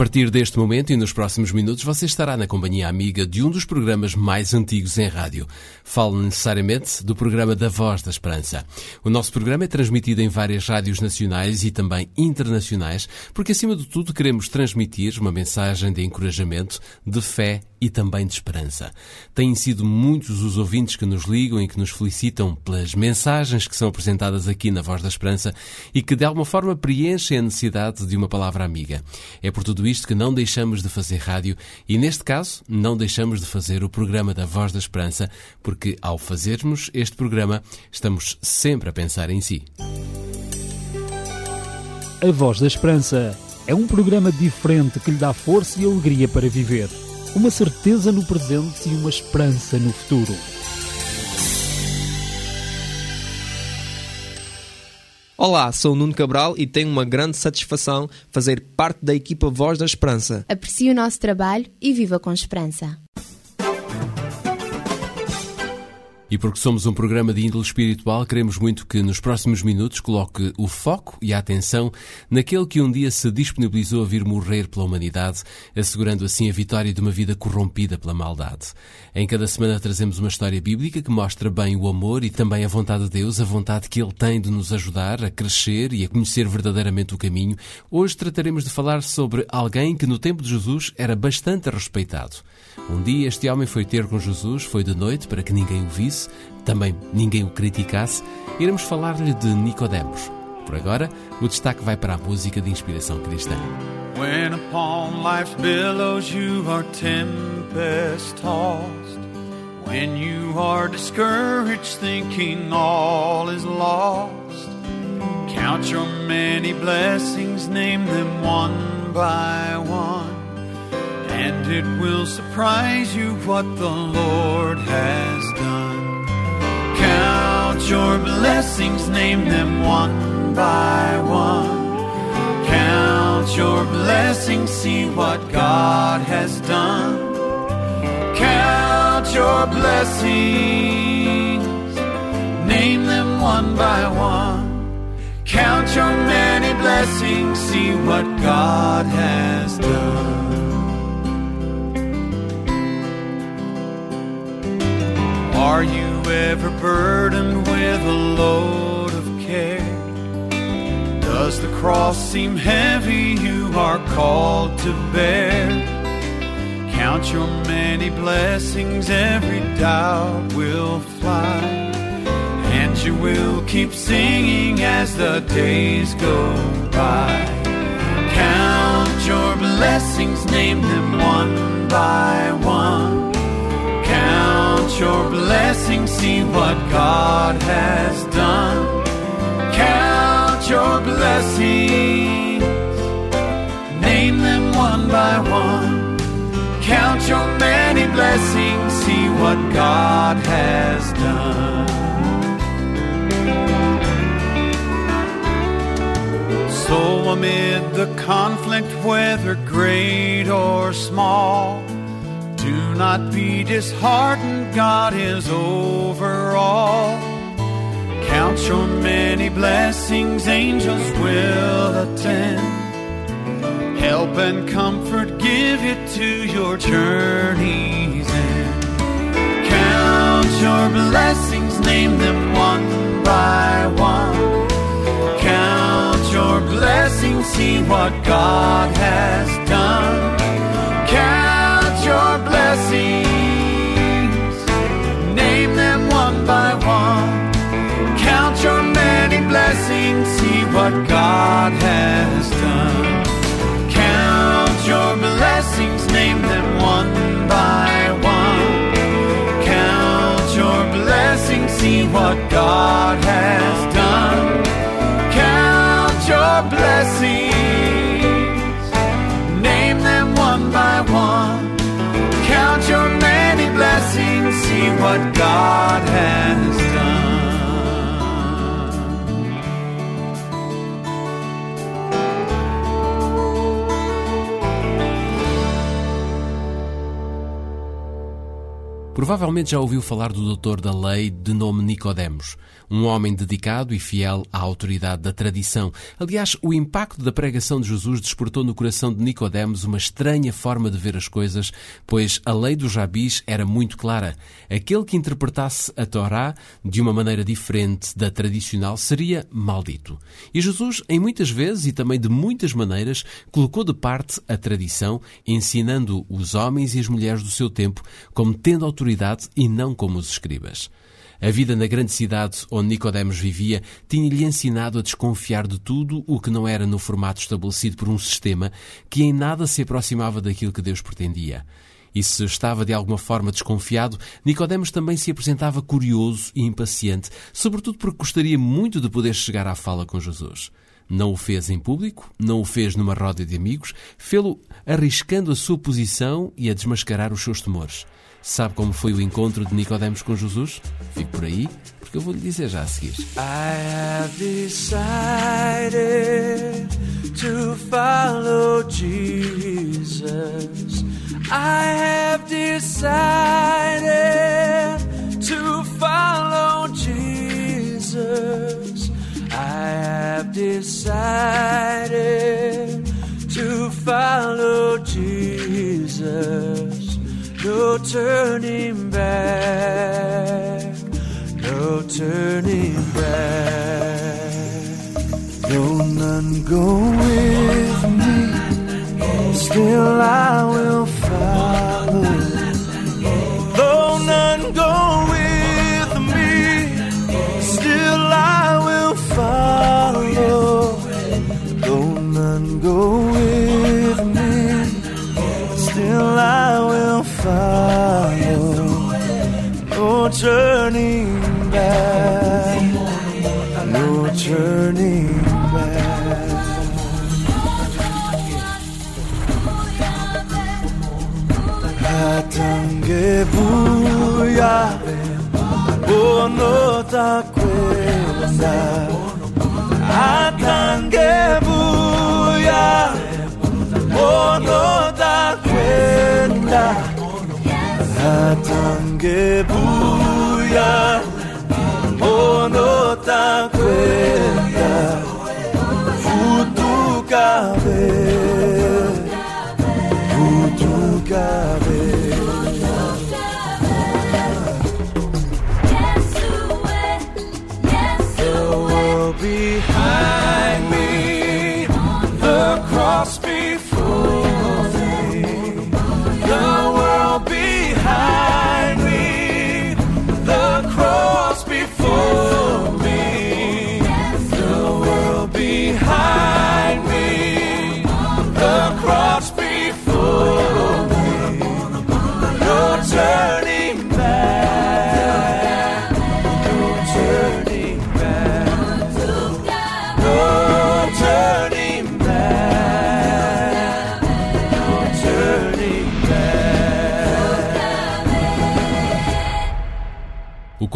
Partir deste momento e nos próximos minutos, você estará na companhia amiga de um dos programas mais antigos em rádio. Falo necessariamente do programa da Voz da Esperança. O nosso programa é transmitido em várias rádios nacionais e também internacionais, porque acima de tudo queremos transmitir uma mensagem de encorajamento, de fé e também de esperança. Têm sido muitos os ouvintes que nos ligam e que nos felicitam pelas mensagens que são apresentadas aqui na Voz da Esperança e que de alguma forma preenchem a necessidade de uma palavra amiga. É por tudo isto que não deixamos de fazer rádio e, neste caso, não deixamos de fazer o programa da Voz da Esperança, porque ao fazermos este programa estamos sempre a pensar em si. A Voz da Esperança é um programa diferente que lhe dá força e alegria para viver uma certeza no presente e uma esperança no futuro. Olá, sou o Nuno Cabral e tenho uma grande satisfação fazer parte da equipa Voz da Esperança. Aprecie o nosso trabalho e viva com esperança. E porque somos um programa de índole espiritual, queremos muito que nos próximos minutos coloque o foco e a atenção naquele que um dia se disponibilizou a vir morrer pela humanidade, assegurando assim a vitória de uma vida corrompida pela maldade. Em cada semana trazemos uma história bíblica que mostra bem o amor e também a vontade de Deus, a vontade que Ele tem de nos ajudar a crescer e a conhecer verdadeiramente o caminho. Hoje trataremos de falar sobre alguém que no tempo de Jesus era bastante respeitado. Um dia este homem foi ter com Jesus, foi de noite para que ninguém o visse, também ninguém o criticasse. Iremos falar-lhe de Nicodemos. Por agora, o destaque vai para a música de inspiração cristã. When upon life's billows you are tempest tossed, when you are discouraged thinking all is lost, count your many blessings, name them one by one. And it will surprise you what the Lord has done. Count your blessings, name them one by one. Count your blessings, see what God has done. Count your blessings, name them one by one. Count your many blessings, see what God has done. Are you ever burdened with a load of care? Does the cross seem heavy you are called to bear? Count your many blessings, every doubt will fly. And you will keep singing as the days go by. Count your blessings, name them one by one. Count your blessings, see what God has done. Count your blessings, name them one by one. Count your many blessings, see what God has done. So, amid the conflict, whether great or small, not be disheartened, God is over all. Count your many blessings, angels will attend. Help and comfort, give it to your journey's end. Count your blessings, name them one by one. Count your blessings, see what God has done. What God has done. Count your blessings, name them one by one. Count your blessings, see what God has done. Count your blessings, name them one by one. Count your many blessings, see what God has Provavelmente já ouviu falar do doutor da lei de nome Nicodemos, um homem dedicado e fiel à autoridade da tradição. Aliás, o impacto da pregação de Jesus despertou no coração de Nicodemos uma estranha forma de ver as coisas, pois a lei dos rabis era muito clara. Aquele que interpretasse a Torá de uma maneira diferente da tradicional seria maldito. E Jesus, em muitas vezes e também de muitas maneiras, colocou de parte a tradição, ensinando os homens e as mulheres do seu tempo como tendo autoridade e não como os escribas. A vida na grande cidade onde Nicodemos vivia tinha-lhe ensinado a desconfiar de tudo o que não era no formato estabelecido por um sistema que em nada se aproximava daquilo que Deus pretendia. E se estava de alguma forma desconfiado, Nicodemos também se apresentava curioso e impaciente, sobretudo porque gostaria muito de poder chegar à fala com Jesus. Não o fez em público, não o fez numa roda de amigos, fê-lo arriscando a sua posição e a desmascarar os seus temores. Sabe como foi o encontro de Nicodemos com Jesus? Fique por aí, porque eu vou lhe dizer já a seguir. I have decided to follow Jesus. I have decided to follow Jesus. I have decided to follow Jesus. No turning back, no turning back. Though none go with me, still I will follow. Though none go follow. No turning back. No turning back. 같은 게 bono 번호 다 꿰나 같은 게 부야 번호 attends que bouya monota cuella futu cabe futu cabe Yes, you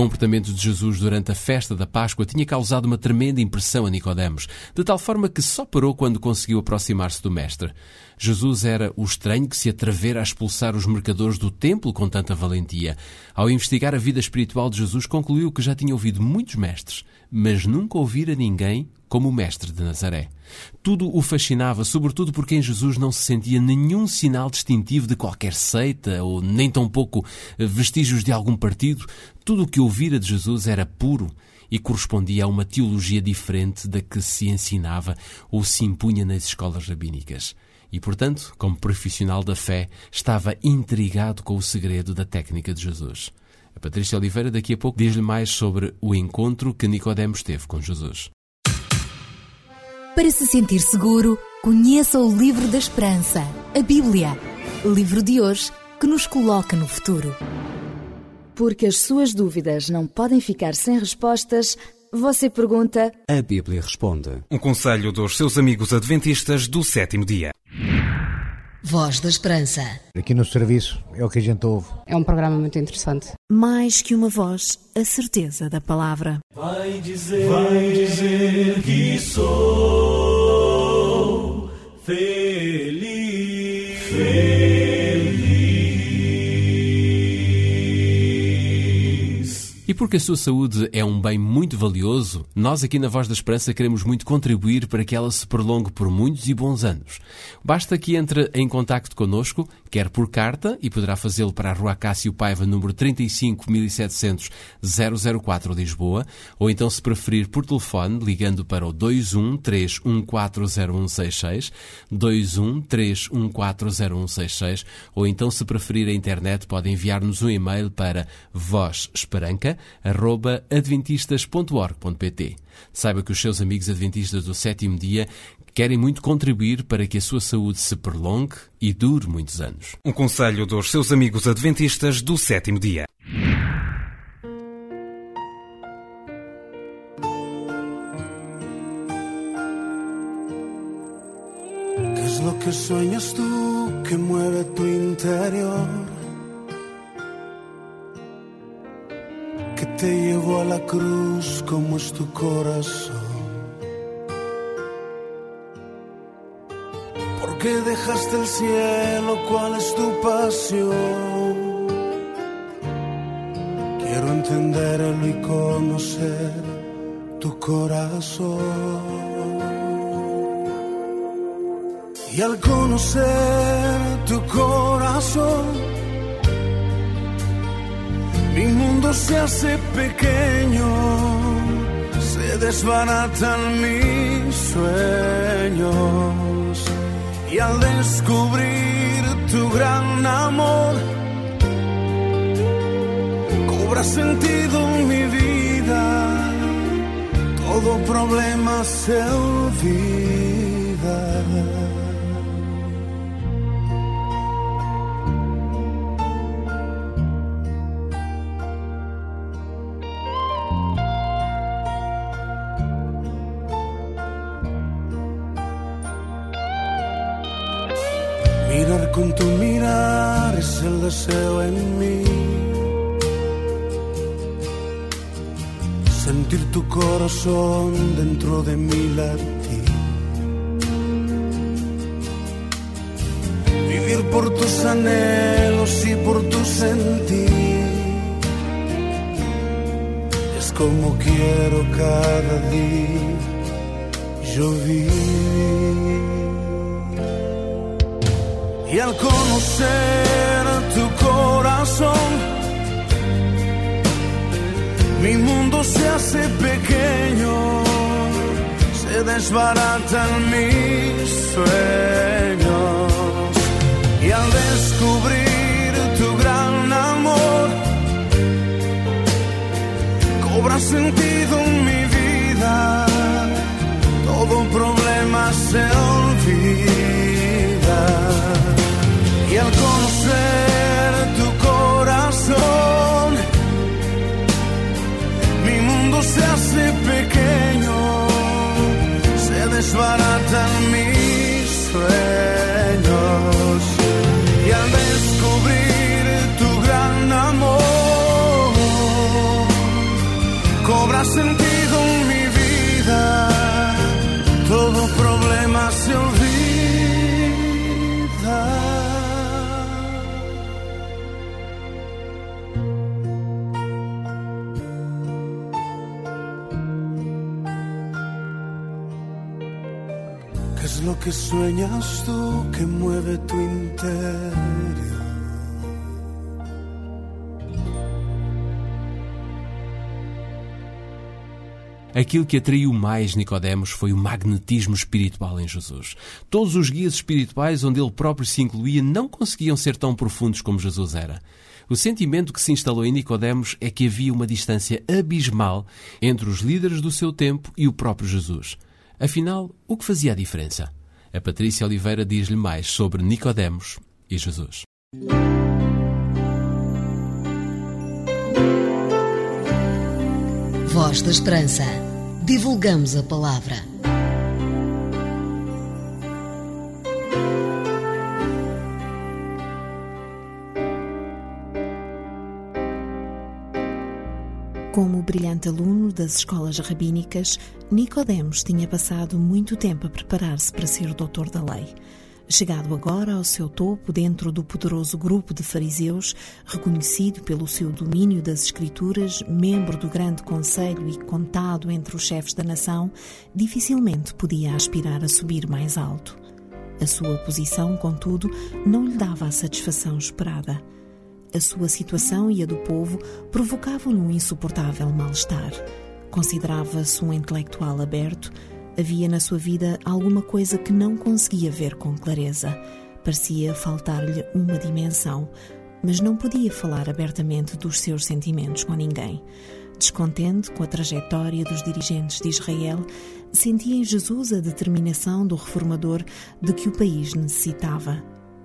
comportamento de Jesus durante a festa da Páscoa tinha causado uma tremenda impressão a Nicodemos, de tal forma que só parou quando conseguiu aproximar-se do mestre. Jesus era o estranho que se atrevera a expulsar os mercadores do templo com tanta valentia. Ao investigar a vida espiritual de Jesus, concluiu que já tinha ouvido muitos mestres, mas nunca ouvira ninguém como o mestre de Nazaré. Tudo o fascinava, sobretudo porque em Jesus não se sentia nenhum sinal distintivo de qualquer seita ou nem tampouco vestígios de algum partido. Tudo o que ouvira de Jesus era puro e correspondia a uma teologia diferente da que se ensinava ou se impunha nas escolas rabínicas. E, portanto, como profissional da fé, estava intrigado com o segredo da técnica de Jesus. A Patrícia Oliveira daqui a pouco diz-lhe mais sobre o encontro que Nicodemos teve com Jesus. Para se sentir seguro, conheça o Livro da Esperança, a Bíblia. Livro de hoje que nos coloca no futuro. Porque as suas dúvidas não podem ficar sem respostas, você pergunta. A Bíblia responde. Um conselho dos seus amigos adventistas do sétimo dia. Voz da Esperança. Aqui no serviço é o que a gente ouve. É um programa muito interessante. Mais que uma voz, a certeza da palavra. Vai dizer, vai dizer que sou feliz. feliz. E porque a sua saúde é um bem muito valioso, nós aqui na Voz da Esperança queremos muito contribuir para que ela se prolongue por muitos e bons anos. Basta que entre em contacto connosco, quer por carta, e poderá fazê-lo para a Rua Cássio Paiva, número 35700 004 Lisboa, ou então se preferir por telefone, ligando para o 213140166, 213140166, ou então se preferir a internet, pode enviar-nos um e-mail para vozesperanca.adventistas.org.pt. Saiba que os seus amigos adventistas do sétimo dia querem muito contribuir para que a sua saúde se prolongue e dure muitos anos. Um conselho dos seus amigos adventistas do sétimo dia. ¿Qué es lo que sueñas tú que mueve tu interior? A la cruz como es tu corazón. ¿Por qué dejaste el cielo? ¿Cuál es tu pasión? Quiero entenderlo y conocer tu corazón. Y al conocer tu corazón, mi mundo se hace pequeño, se desbaratan mis sueños. Y al descubrir tu gran amor, cobra sentido mi vida, todo problema se olvida. Deseo en mí. Sentir tu corazón dentro de mi latir. Vivir por tus anhelos y por tu sentir. Es como quiero cada día yo vivir. Y al conocer tu corazón, mi mundo se hace pequeño, se desbaratan mis sueños. Y al descubrir tu gran amor, cobra sentido en mi vida, todo problema se olvida. Y al conocer desbaratan mis sueños. Que sueñas tú que mueve tu interior? Aquilo que atraiu mais Nicodemos foi o magnetismo espiritual em Jesus. Todos os guias espirituais onde ele próprio se incluía não conseguiam ser tão profundos como Jesus era. O sentimento que se instalou em Nicodemos é que havia uma distância abismal entre os líderes do seu tempo e o próprio Jesus. Afinal, o que fazia a diferença? A Patrícia Oliveira diz-lhe mais sobre Nicodemos e Jesus. Voz da Esperança. Divulgamos a palavra. Como brilhante aluno das escolas rabínicas, Nicodemos tinha passado muito tempo a preparar-se para ser doutor da lei. Chegado agora ao seu topo dentro do poderoso grupo de fariseus, reconhecido pelo seu domínio das Escrituras, membro do grande conselho e contado entre os chefes da nação, dificilmente podia aspirar a subir mais alto. A sua posição, contudo, não lhe dava a satisfação esperada. A sua situação e a do povo provocavam-lhe um insuportável mal-estar. Considerava-se um intelectual aberto, Havia na sua vida alguma coisa que não conseguia ver com clareza. Parecia faltar-lhe uma dimensão, mas não podia falar abertamente dos seus sentimentos com ninguém. Descontente com a trajetória dos dirigentes de Israel, sentia em Jesus a determinação do reformador de que o país necessitava.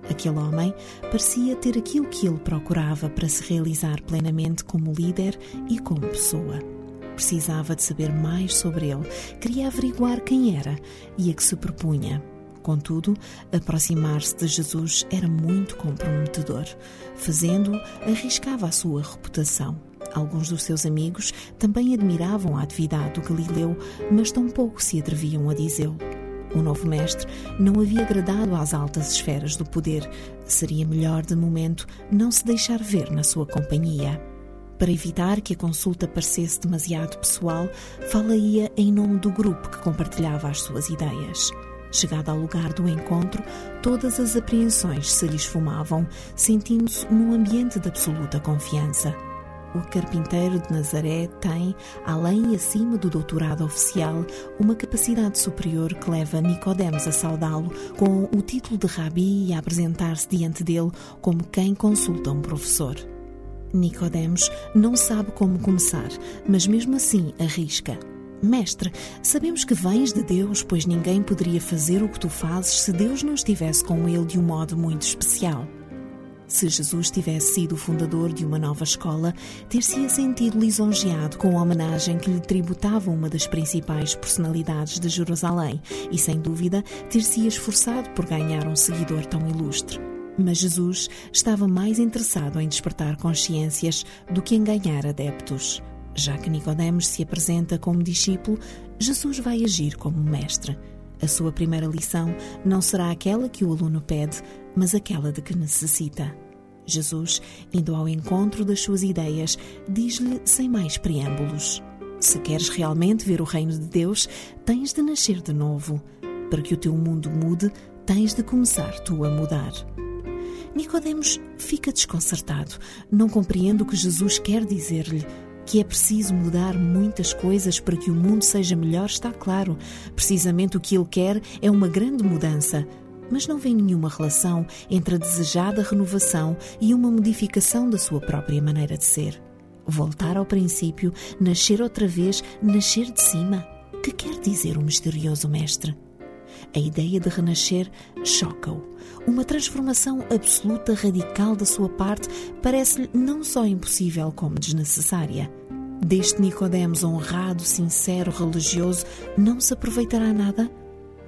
Aquele homem parecia ter aquilo que ele procurava para se realizar plenamente como líder e como pessoa precisava de saber mais sobre ele, queria averiguar quem era e a que se propunha. Contudo, aproximar-se de Jesus era muito comprometedor. Fazendo-o, arriscava a sua reputação. Alguns dos seus amigos também admiravam a atividade do Galileu, mas tampouco se atreviam a dizê-lo. O novo mestre não havia agradado às altas esferas do poder. Seria melhor, de momento, não se deixar ver na sua companhia. Para evitar que a consulta parecesse demasiado pessoal, falaria em nome do grupo que compartilhava as suas ideias. Chegado ao lugar do encontro, todas as apreensões se lhe esfumavam, sentindo-se num ambiente de absoluta confiança. O carpinteiro de Nazaré tem, além e acima do doutorado oficial, uma capacidade superior que leva Nicodemos a saudá-lo com o título de rabi e a apresentar-se diante dele como quem consulta um professor. Nicodemos não sabe como começar, mas mesmo assim arrisca. Mestre, sabemos que vens de Deus, pois ninguém poderia fazer o que tu fazes se Deus não estivesse com ele de um modo muito especial. Se Jesus tivesse sido o fundador de uma nova escola, ter-se-ia sentido lisonjeado com a homenagem que lhe tributava uma das principais personalidades de Jerusalém e, sem dúvida, ter-se-ia esforçado por ganhar um seguidor tão ilustre. Mas Jesus estava mais interessado em despertar consciências do que em ganhar adeptos. Já que Nicodemos se apresenta como discípulo, Jesus vai agir como mestre. A sua primeira lição não será aquela que o aluno pede, mas aquela de que necessita. Jesus, indo ao encontro das suas ideias, diz-lhe sem mais preâmbulos: Se queres realmente ver o reino de Deus, tens de nascer de novo. Para que o teu mundo mude, tens de começar tu a mudar. Nicodemos fica desconcertado, não compreende o que Jesus quer dizer-lhe. Que é preciso mudar muitas coisas para que o mundo seja melhor, está claro. Precisamente o que ele quer é uma grande mudança. Mas não vê nenhuma relação entre a desejada renovação e uma modificação da sua própria maneira de ser. Voltar ao princípio, nascer outra vez, nascer de cima. Que quer dizer o misterioso mestre? A ideia de renascer choca-o. Uma transformação absoluta, radical da sua parte, parece-lhe não só impossível como desnecessária. Deste Nicodemos honrado, sincero, religioso, não se aproveitará nada?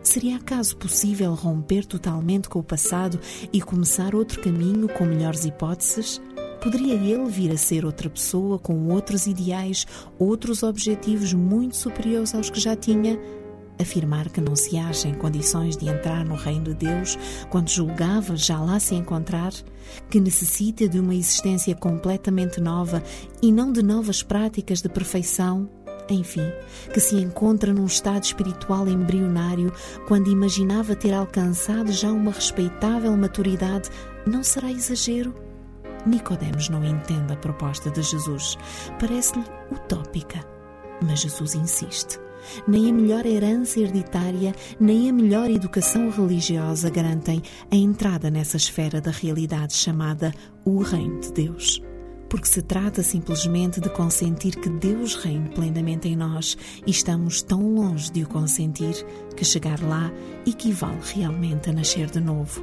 Seria acaso possível romper totalmente com o passado e começar outro caminho com melhores hipóteses? Poderia ele vir a ser outra pessoa com outros ideais, outros objetivos muito superiores aos que já tinha? afirmar que não se acha em condições de entrar no reino de Deus quando julgava já lá se encontrar, que necessita de uma existência completamente nova e não de novas práticas de perfeição, enfim, que se encontra num estado espiritual embrionário quando imaginava ter alcançado já uma respeitável maturidade, não será exagero? Nicodemos não entende a proposta de Jesus. Parece-lhe utópica. Mas Jesus insiste nem a melhor herança hereditária, nem a melhor educação religiosa garantem a entrada nessa esfera da realidade chamada o Reino de Deus. Porque se trata simplesmente de consentir que Deus reine plenamente em nós e estamos tão longe de o consentir que chegar lá equivale realmente a nascer de novo.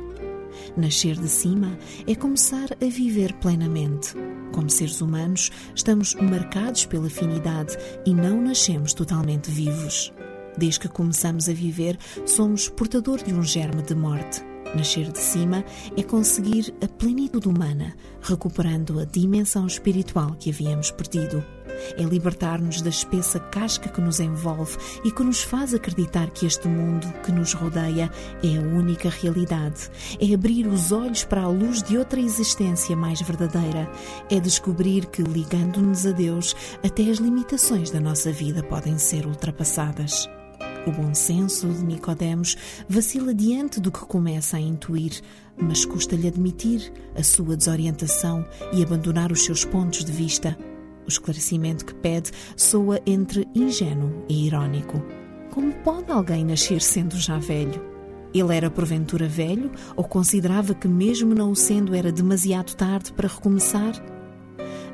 Nascer de cima é começar a viver plenamente. Como seres humanos, estamos marcados pela afinidade e não nascemos totalmente vivos. Desde que começamos a viver, somos portador de um germe de morte. Nascer de cima é conseguir a plenitude humana, recuperando a dimensão espiritual que havíamos perdido. É libertar-nos da espessa casca que nos envolve e que nos faz acreditar que este mundo que nos rodeia é a única realidade. É abrir os olhos para a luz de outra existência mais verdadeira. É descobrir que, ligando-nos a Deus, até as limitações da nossa vida podem ser ultrapassadas. O bom senso de Nicodemos vacila diante do que começa a intuir, mas custa-lhe admitir a sua desorientação e abandonar os seus pontos de vista. O esclarecimento que pede soa entre ingênuo e irónico. Como pode alguém nascer sendo já velho? Ele era porventura velho ou considerava que, mesmo não o sendo, era demasiado tarde para recomeçar?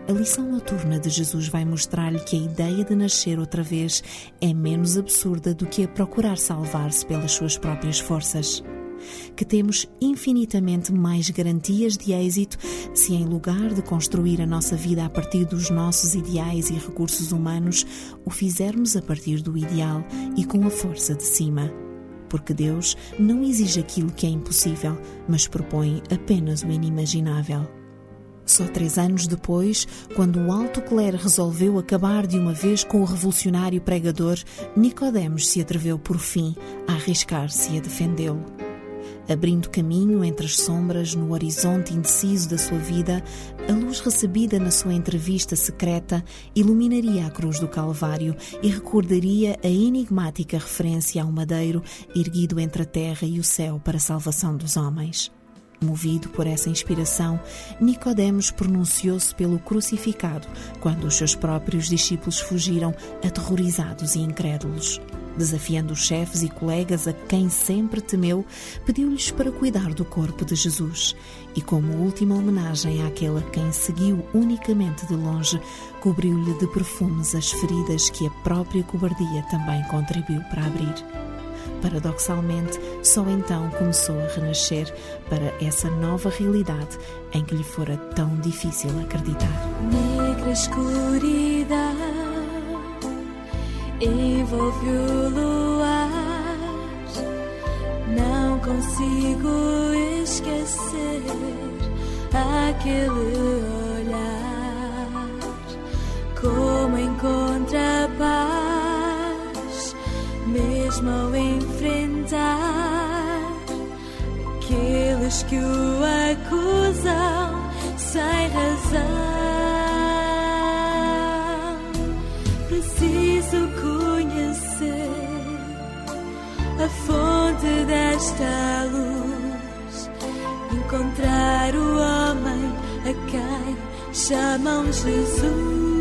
A lição noturna de Jesus vai mostrar-lhe que a ideia de nascer outra vez é menos absurda do que a procurar salvar-se pelas suas próprias forças. Que temos infinitamente mais garantias de êxito se, em lugar de construir a nossa vida a partir dos nossos ideais e recursos humanos, o fizermos a partir do ideal e com a força de cima. Porque Deus não exige aquilo que é impossível, mas propõe apenas o inimaginável. Só três anos depois, quando o alto clero resolveu acabar de uma vez com o revolucionário pregador, Nicodemos se atreveu por fim a arriscar-se a defendê-lo. Abrindo caminho entre as sombras no horizonte indeciso da sua vida, a luz recebida na sua entrevista secreta iluminaria a cruz do Calvário e recordaria a enigmática referência a um madeiro erguido entre a terra e o céu para a salvação dos homens. Movido por essa inspiração, Nicodemos pronunciou-se pelo crucificado quando os seus próprios discípulos fugiram aterrorizados e incrédulos. Desafiando os chefes e colegas a quem sempre temeu, pediu-lhes para cuidar do corpo de Jesus e, como última homenagem àquele a quem seguiu unicamente de longe, cobriu-lhe de perfumes as feridas que a própria cobardia também contribuiu para abrir. Paradoxalmente, só então começou a renascer para essa nova realidade em que lhe fora tão difícil acreditar. Negra escuridão envolve o luar. Não consigo esquecer aquele olhar. Como encontra paz, mesmo ao enfrentar aqueles que o acusam sem razão. Preciso conhecer a fonte desta luz, encontrar o homem a quem chamam Jesus.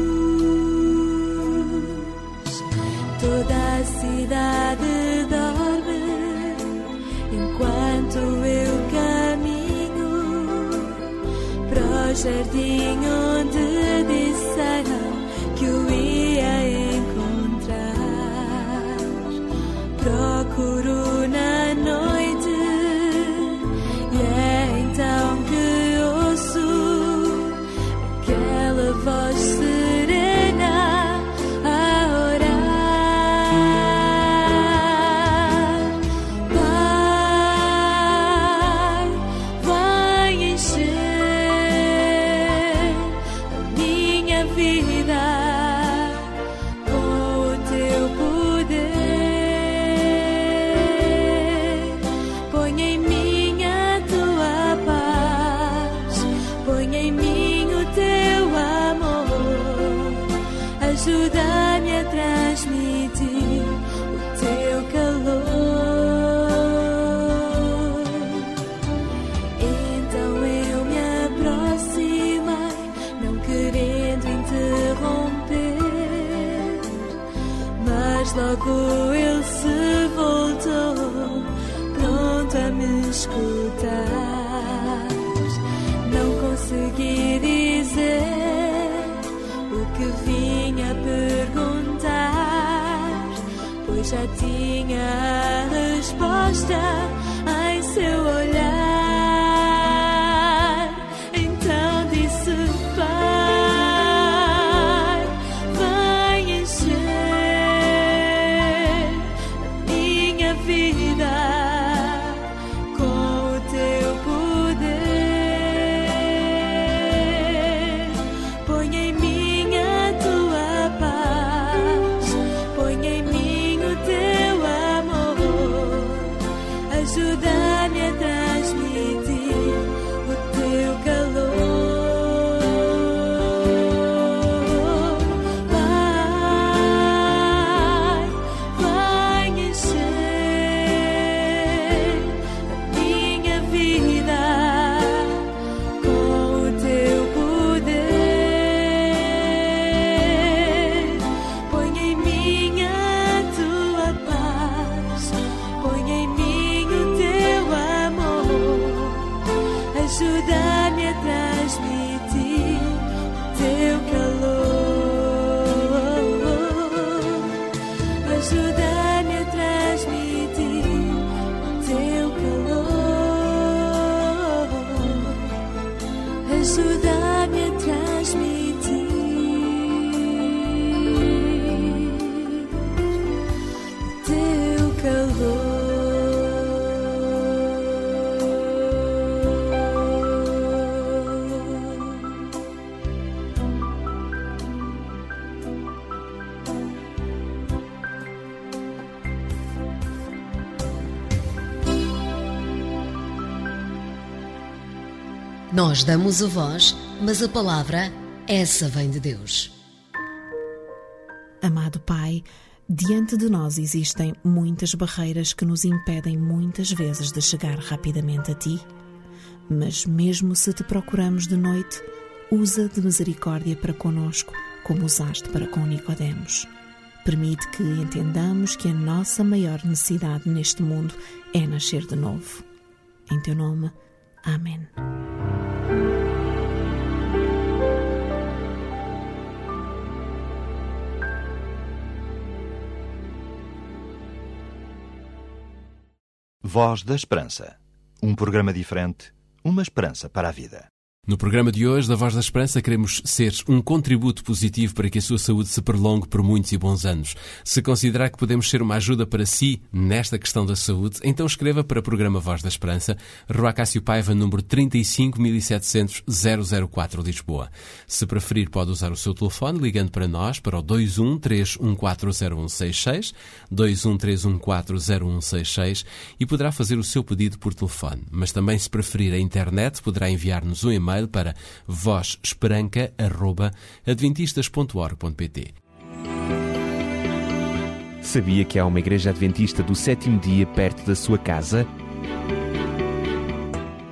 Cidade dorme enquanto eu caminho para o jardim onde disseram Ajuda-me a Nós damos a voz, mas a palavra, essa vem de Deus. Amado Pai, diante de nós existem muitas barreiras que nos impedem muitas vezes de chegar rapidamente a Ti. Mas mesmo se te procuramos de noite, usa de misericórdia para conosco, como usaste para com Nicodemos. Permite que entendamos que a nossa maior necessidade neste mundo é nascer de novo. Em Teu nome, Amém. Voz da Esperança. Um programa diferente, uma esperança para a vida. No programa de hoje, da Voz da Esperança, queremos ser um contributo positivo para que a sua saúde se prolongue por muitos e bons anos. Se considerar que podemos ser uma ajuda para si nesta questão da saúde, então escreva para o programa Voz da Esperança, Rua Cássio Paiva, número 35700 004, Lisboa. Se preferir, pode usar o seu telefone ligando para nós para o 213140166, 213140166 e poderá fazer o seu pedido por telefone. Mas também, se preferir a internet, poderá enviar-nos um e-mail para vozesperanca.adventistas.org.pt. Sabia que há uma igreja adventista do sétimo dia perto da sua casa?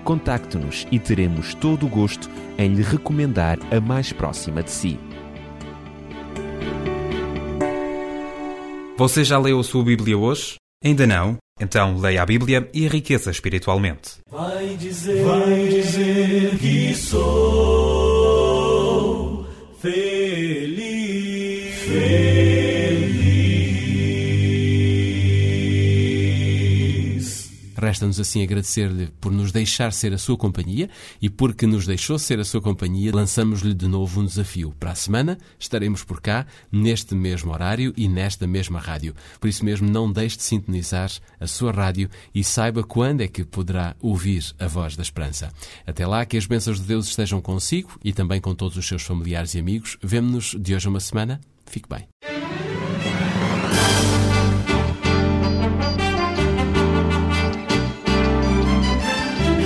Contacte-nos e teremos todo o gosto em lhe recomendar a mais próxima de si. Você já leu a sua Bíblia hoje? Ainda não? Então leia a Bíblia e enriqueça espiritualmente. Vai dizer, vai dizer que sou feliz, Resta-nos assim agradecer-lhe por nos deixar ser a sua companhia e porque nos deixou ser a sua companhia, lançamos-lhe de novo um desafio. Para a semana estaremos por cá, neste mesmo horário e nesta mesma rádio. Por isso mesmo, não deixe de sintonizar a sua rádio e saiba quando é que poderá ouvir a voz da esperança. Até lá, que as bênçãos de Deus estejam consigo e também com todos os seus familiares e amigos. Vemo-nos de hoje a uma semana. Fique bem.